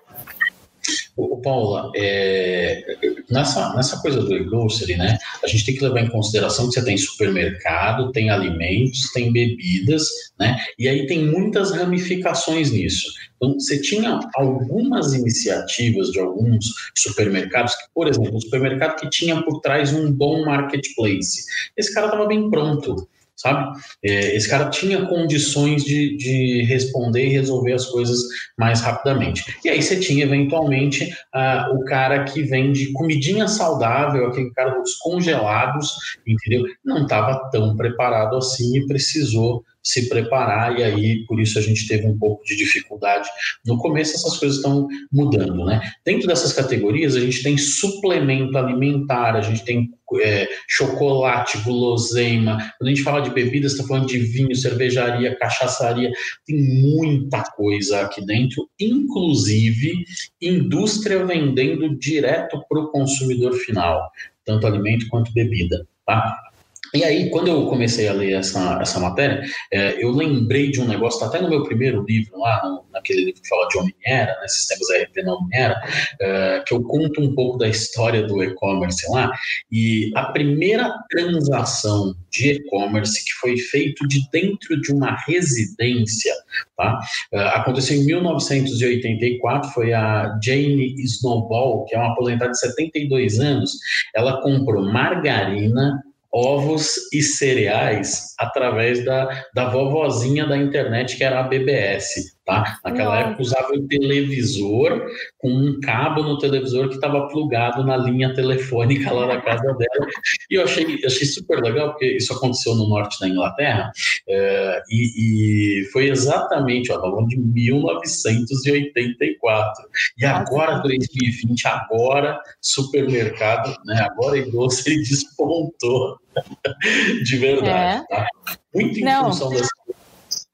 O Paula, é, nessa, nessa coisa do e-grocery, né, a gente tem que levar em consideração que você tem supermercado, tem alimentos, tem bebidas, né, e aí tem muitas ramificações nisso. Então, você tinha algumas iniciativas de alguns supermercados, que, por exemplo, um supermercado que tinha por trás um bom marketplace. Esse cara estava bem pronto sabe? É, esse cara tinha condições de, de responder e resolver as coisas mais rapidamente. E aí você tinha, eventualmente, uh, o cara que vende comidinha saudável, aquele cara dos congelados, entendeu? Não estava tão preparado assim e precisou se preparar, e aí por isso a gente teve um pouco de dificuldade. No começo, essas coisas estão mudando, né? Dentro dessas categorias, a gente tem suplemento alimentar, a gente tem é, chocolate, guloseima. Quando a gente fala de bebidas, está falando de vinho, cervejaria, cachaçaria, tem muita coisa aqui dentro, inclusive indústria vendendo direto para o consumidor final, tanto alimento quanto bebida. Tá? E aí, quando eu comecei a ler essa, essa matéria, é, eu lembrei de um negócio, está até no meu primeiro livro, lá no, naquele livro que fala de Omniera, né, Sistemas RP na Omniera, é, que eu conto um pouco da história do e-commerce lá. E a primeira transação de e-commerce que foi feito de dentro de uma residência, tá? É, aconteceu em 1984, foi a Jane Snowball, que é uma aposentada de 72 anos, ela comprou margarina, ovos e cereais através da, da vovozinha da internet, que era a BBS. Tá? Naquela Nossa. época usava o televisor com um cabo no televisor que estava plugado na linha telefônica lá na casa [LAUGHS] dela. E eu achei, achei super legal, porque isso aconteceu no norte da Inglaterra, é, e, e, foi exatamente, ó, falando de 1984. E agora, 2020, agora, supermercado, né? Agora a indústria despontou [LAUGHS] de verdade. É. Tá? Muito em não. função dessa.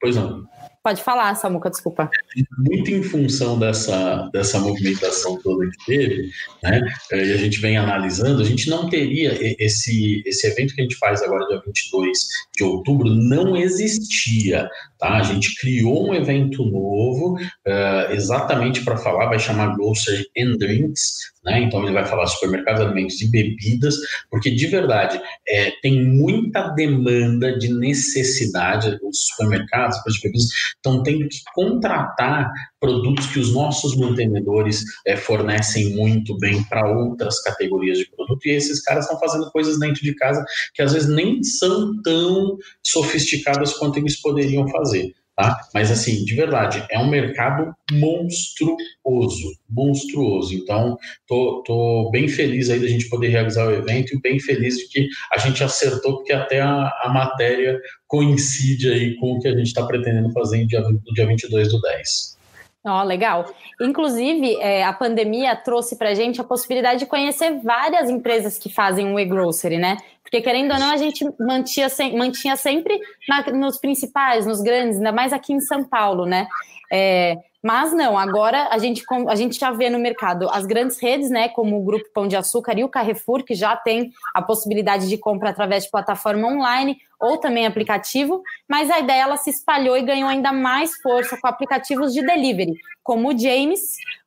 Pois não. Pode falar, Samuca, desculpa. Muito em função dessa, dessa movimentação toda que teve, né, e a gente vem analisando, a gente não teria esse, esse evento que a gente faz agora, dia 22 de outubro, não existia, tá? A gente criou um evento novo, uh, exatamente para falar, vai chamar Grocery and Drinks, né? Então ele vai falar supermercados, alimentos e bebidas, porque de verdade é, tem muita demanda de necessidade. Os supermercados, as bebidas estão tendo que contratar produtos que os nossos mantenedores é, fornecem muito bem para outras categorias de produto, e esses caras estão fazendo coisas dentro de casa que às vezes nem são tão sofisticadas quanto eles poderiam fazer. Tá? Mas assim, de verdade, é um mercado monstruoso, monstruoso. Então, tô, tô bem feliz aí da gente poder realizar o evento e bem feliz de que a gente acertou, porque até a, a matéria coincide aí com o que a gente está pretendendo fazer no dia, no dia 22 do 10. Ó, oh, legal. Inclusive, é, a pandemia trouxe para a gente a possibilidade de conhecer várias empresas que fazem o e-grocery, né? Porque, querendo ou não, a gente mantinha, mantinha sempre na, nos principais, nos grandes, ainda mais aqui em São Paulo, né? É, mas não, agora a gente, a gente já vê no mercado as grandes redes, né, como o Grupo Pão de Açúcar e o Carrefour, que já tem a possibilidade de compra através de plataforma online ou também aplicativo, mas a ideia ela se espalhou e ganhou ainda mais força com aplicativos de delivery, como o James,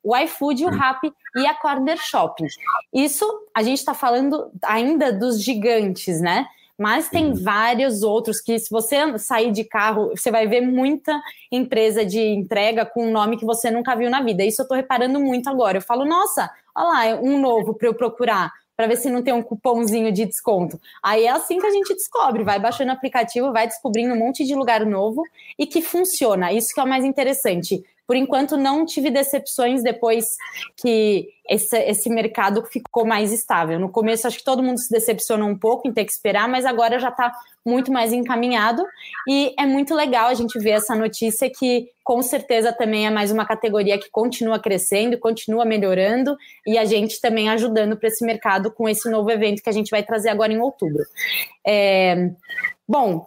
o iFood, o Rappi e a Corner Shopping. Isso a gente está falando ainda dos gigantes, né? Mas tem uhum. vários outros que, se você sair de carro, você vai ver muita empresa de entrega com um nome que você nunca viu na vida. Isso eu estou reparando muito agora. Eu falo, nossa, olha lá, um novo para eu procurar para ver se não tem um cupomzinho de desconto. Aí é assim que a gente descobre, vai baixando o aplicativo, vai descobrindo um monte de lugar novo e que funciona. Isso que é o mais interessante. Por enquanto não tive decepções depois que esse, esse mercado ficou mais estável. No começo, acho que todo mundo se decepcionou um pouco em ter que esperar, mas agora já está muito mais encaminhado. E é muito legal a gente ver essa notícia que, com certeza, também é mais uma categoria que continua crescendo, continua melhorando, e a gente também ajudando para esse mercado com esse novo evento que a gente vai trazer agora em outubro. É... Bom,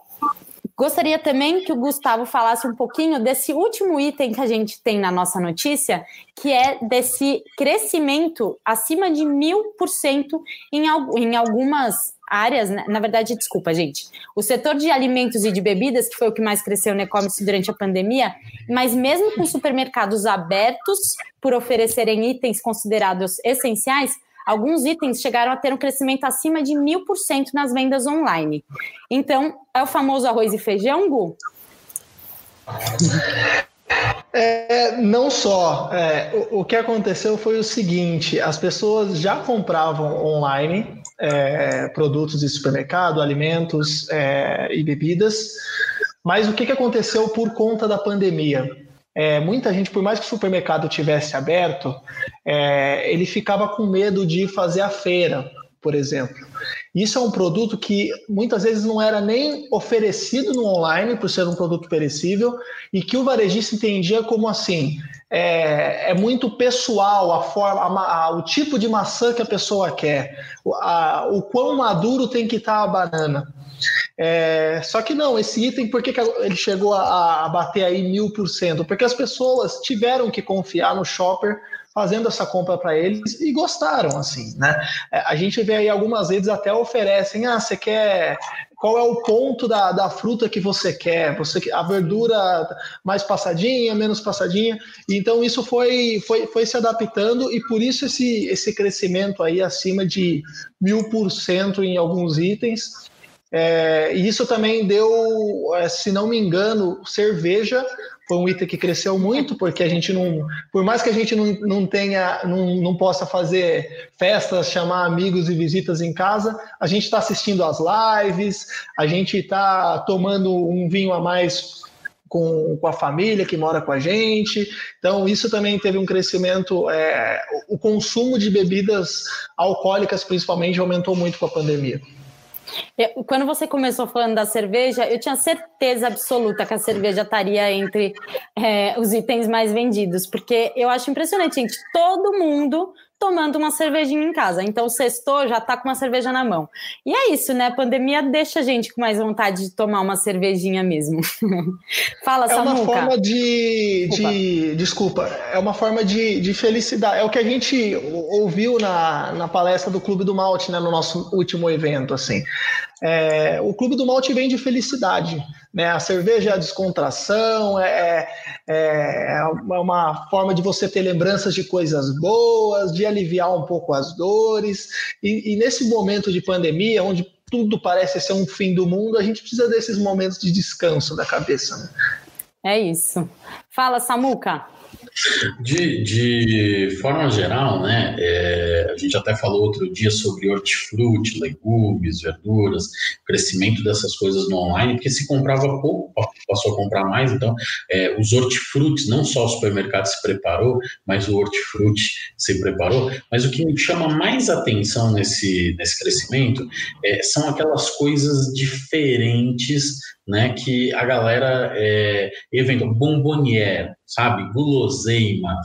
Gostaria também que o Gustavo falasse um pouquinho desse último item que a gente tem na nossa notícia, que é desse crescimento acima de mil por cento em algumas áreas, né? na verdade, desculpa, gente. O setor de alimentos e de bebidas, que foi o que mais cresceu no e-commerce durante a pandemia, mas mesmo com supermercados abertos por oferecerem itens considerados essenciais, alguns itens chegaram a ter um crescimento acima de mil por cento nas vendas online. Então, é o famoso arroz e feijão, Gu? É, não só. É, o, o, que aconteceu foi o seguinte: as pessoas já compravam online é, produtos de supermercado, alimentos é, e bebidas, mas o que, que aconteceu por conta da pandemia? É, muita gente, por mais que o supermercado tivesse aberto, é, ele ficava com medo de fazer a feira, por exemplo. Isso é um produto que muitas vezes não era nem oferecido no online, por ser um produto perecível, e que o varejista entendia como assim: é, é muito pessoal a forma, a, a, o tipo de maçã que a pessoa quer, a, o quão maduro tem que estar a banana. É, só que não, esse item, por que, que ele chegou a, a bater aí mil por cento? Porque as pessoas tiveram que confiar no shopper fazendo essa compra para eles e gostaram, assim, né? É, a gente vê aí algumas redes até oferecem, ah, você quer qual é o ponto da, da fruta que você quer, você a verdura mais passadinha, menos passadinha, então isso foi, foi, foi se adaptando e por isso esse, esse crescimento aí acima de mil por cento em alguns itens, é, e isso também deu, é, se não me engano, cerveja foi um item que cresceu muito, porque a gente não, por mais que a gente não, não tenha, não, não possa fazer festas, chamar amigos e visitas em casa, a gente está assistindo as lives, a gente está tomando um vinho a mais com, com a família que mora com a gente. Então, isso também teve um crescimento. É, o consumo de bebidas alcoólicas, principalmente, aumentou muito com a pandemia. Quando você começou falando da cerveja, eu tinha certeza absoluta que a cerveja estaria entre é, os itens mais vendidos, porque eu acho impressionante, gente. Todo mundo tomando uma cervejinha em casa. Então, o sextor já tá com uma cerveja na mão. E é isso, né? A pandemia deixa a gente com mais vontade de tomar uma cervejinha mesmo. [LAUGHS] Fala, Samuca. É uma forma de, desculpa. de... Desculpa. É uma forma de, de felicidade. É o que a gente ouviu na, na palestra do Clube do Malte, né? No nosso último evento, assim. É, o Clube do Malte vem de felicidade. Né? A cerveja é a descontração, é, é, é uma forma de você ter lembranças de coisas boas, de aliviar um pouco as dores. E, e nesse momento de pandemia, onde tudo parece ser um fim do mundo, a gente precisa desses momentos de descanso da cabeça. Né? É isso. Fala, Samuca. De, de forma geral, né, é, a gente até falou outro dia sobre hortifruti, legumes, verduras, crescimento dessas coisas no online, porque se comprava pouco, passou a comprar mais, então é, os hortifrutis, não só o supermercado se preparou, mas o hortifruti se preparou, mas o que me chama mais atenção nesse, nesse crescimento é, são aquelas coisas diferentes né, que a galera é, evento bombonier, sabe, guloseima,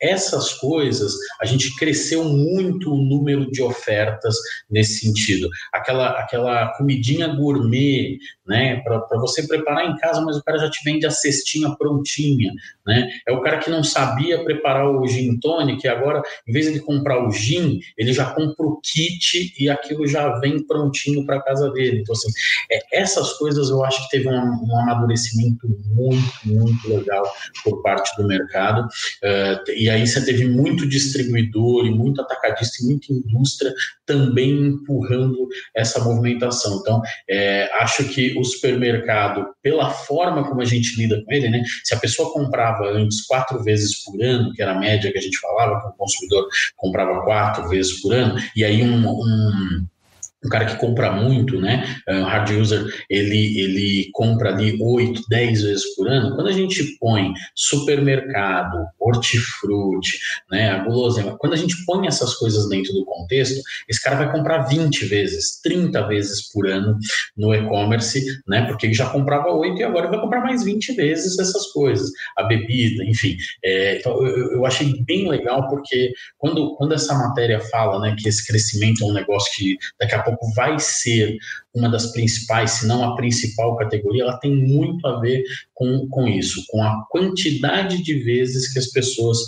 essas coisas a gente cresceu muito o número de ofertas nesse sentido. Aquela aquela comidinha gourmet, né, para você preparar em casa, mas o cara já te vende a cestinha prontinha, né? É o cara que não sabia preparar o gin tonic, agora em vez de comprar o gin, ele já compra o kit e aquilo já vem prontinho para casa dele. Então assim, é, essas coisas eu acho que teve um, um, amadurecimento muito, muito legal por parte do mercado. Uh, e aí você teve muito distribuidor e muito atacadista e muita indústria também empurrando essa movimentação. Então, é, acho que o supermercado, pela forma como a gente lida com ele, né? Se a pessoa comprava antes quatro vezes por ano, que era a média que a gente falava, que o consumidor comprava quatro vezes por ano, e aí um, um um cara que compra muito, né? Um hard user, ele, ele compra ali 8, 10 vezes por ano. Quando a gente põe supermercado, hortifruti, né, a guloseima, quando a gente põe essas coisas dentro do contexto, esse cara vai comprar 20 vezes, 30 vezes por ano no e-commerce, né? Porque ele já comprava 8 e agora vai comprar mais 20 vezes essas coisas. A bebida, enfim. É, então, eu, eu achei bem legal porque quando, quando essa matéria fala né, que esse crescimento é um negócio que daqui a pouco vai ser uma das principais, se não a principal categoria, ela tem muito a ver com, com isso, com a quantidade de vezes que as pessoas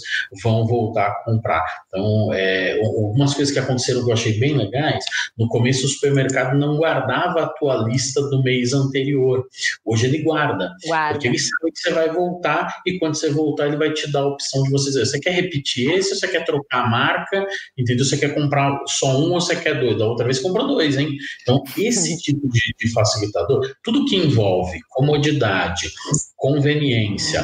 vão voltar a comprar. Então, é, algumas coisas que aconteceram que eu achei bem legais, no começo o supermercado não guardava a tua lista do mês anterior. Hoje ele guarda, guarda. porque ele sabe que você vai voltar e quando você voltar ele vai te dar a opção de você dizer, você quer repetir esse ou você quer trocar a marca, entendeu? Você quer comprar só um ou você quer dois? Da outra vez comprou dois, hein? Então, esse [LAUGHS] tipo de, de facilitador, tudo que envolve comodidade, conveniência,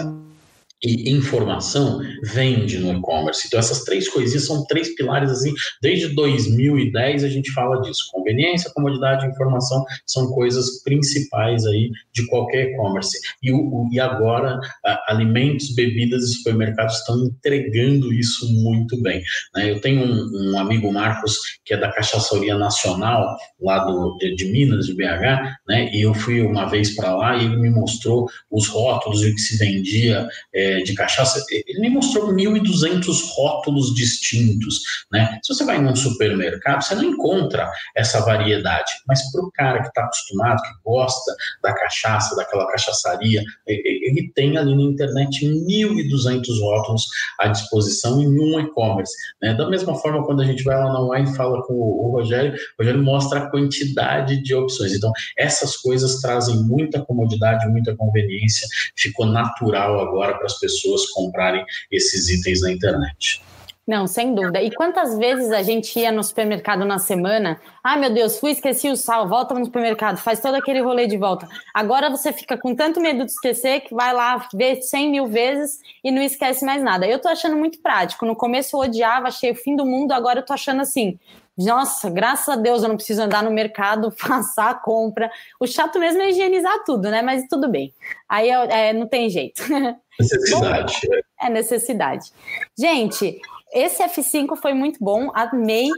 e informação vende no e-commerce. Então, essas três coisinhas são três pilares, assim, desde 2010 a gente fala disso. Conveniência, comodidade e informação são coisas principais aí de qualquer e-commerce. E, e agora, alimentos, bebidas e supermercados estão entregando isso muito bem. Né? Eu tenho um, um, amigo, Marcos, que é da Cachaçaria Nacional, lá do, de, de Minas, de BH, né? e eu fui uma vez para lá e ele me mostrou os rótulos e o que se vendia, é, de cachaça, ele me mostrou 1.200 rótulos distintos. Né? Se você vai num supermercado, você não encontra essa variedade, mas para o cara que está acostumado, que gosta da cachaça, daquela cachaçaria, ele tem ali na internet 1.200 rótulos à disposição em um e-commerce. Né? Da mesma forma, quando a gente vai lá na wine e fala com o Rogério, o Rogério mostra a quantidade de opções. Então, essas coisas trazem muita comodidade, muita conveniência, ficou natural agora para as pessoas comprarem esses itens na internet. Não, sem dúvida. E quantas vezes a gente ia no supermercado na semana? Ah, meu Deus, fui, esqueci o sal, volta no supermercado, faz todo aquele rolê de volta. Agora você fica com tanto medo de esquecer que vai lá ver 100 mil vezes e não esquece mais nada. Eu tô achando muito prático. No começo eu odiava, achei o fim do mundo, agora eu tô achando assim. Nossa, graças a Deus eu não preciso andar no mercado, [LAUGHS] passar a compra. O chato mesmo é higienizar tudo, né? Mas tudo bem. Aí é, não tem jeito. [LAUGHS] Necessidade. É necessidade. Gente, esse F5 foi muito bom, amei.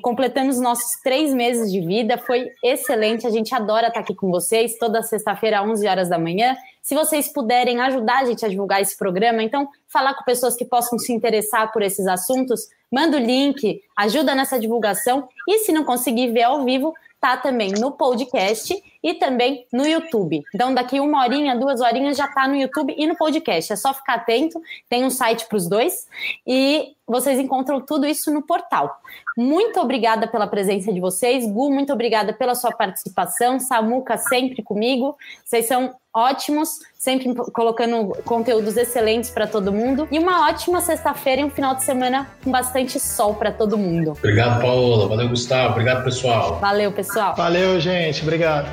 Completamos nossos três meses de vida, foi excelente. A gente adora estar aqui com vocês toda sexta-feira, às 11 horas da manhã. Se vocês puderem ajudar a gente a divulgar esse programa, então falar com pessoas que possam se interessar por esses assuntos, manda o link, ajuda nessa divulgação. E se não conseguir ver ao vivo, tá também no podcast e também no YouTube. Então, daqui uma horinha, duas horinhas já tá no YouTube e no podcast. É só ficar atento, tem um site para os dois e vocês encontram tudo isso no portal. Muito obrigada pela presença de vocês. Gu, muito obrigada pela sua participação. Samuca, sempre comigo. Vocês são ótimos, sempre colocando conteúdos excelentes para todo mundo. E uma ótima sexta-feira e um final de semana com bastante sol para todo mundo. Obrigado, Paola. Valeu, Gustavo. Obrigado, pessoal. Valeu, pessoal. Valeu, gente. Obrigado.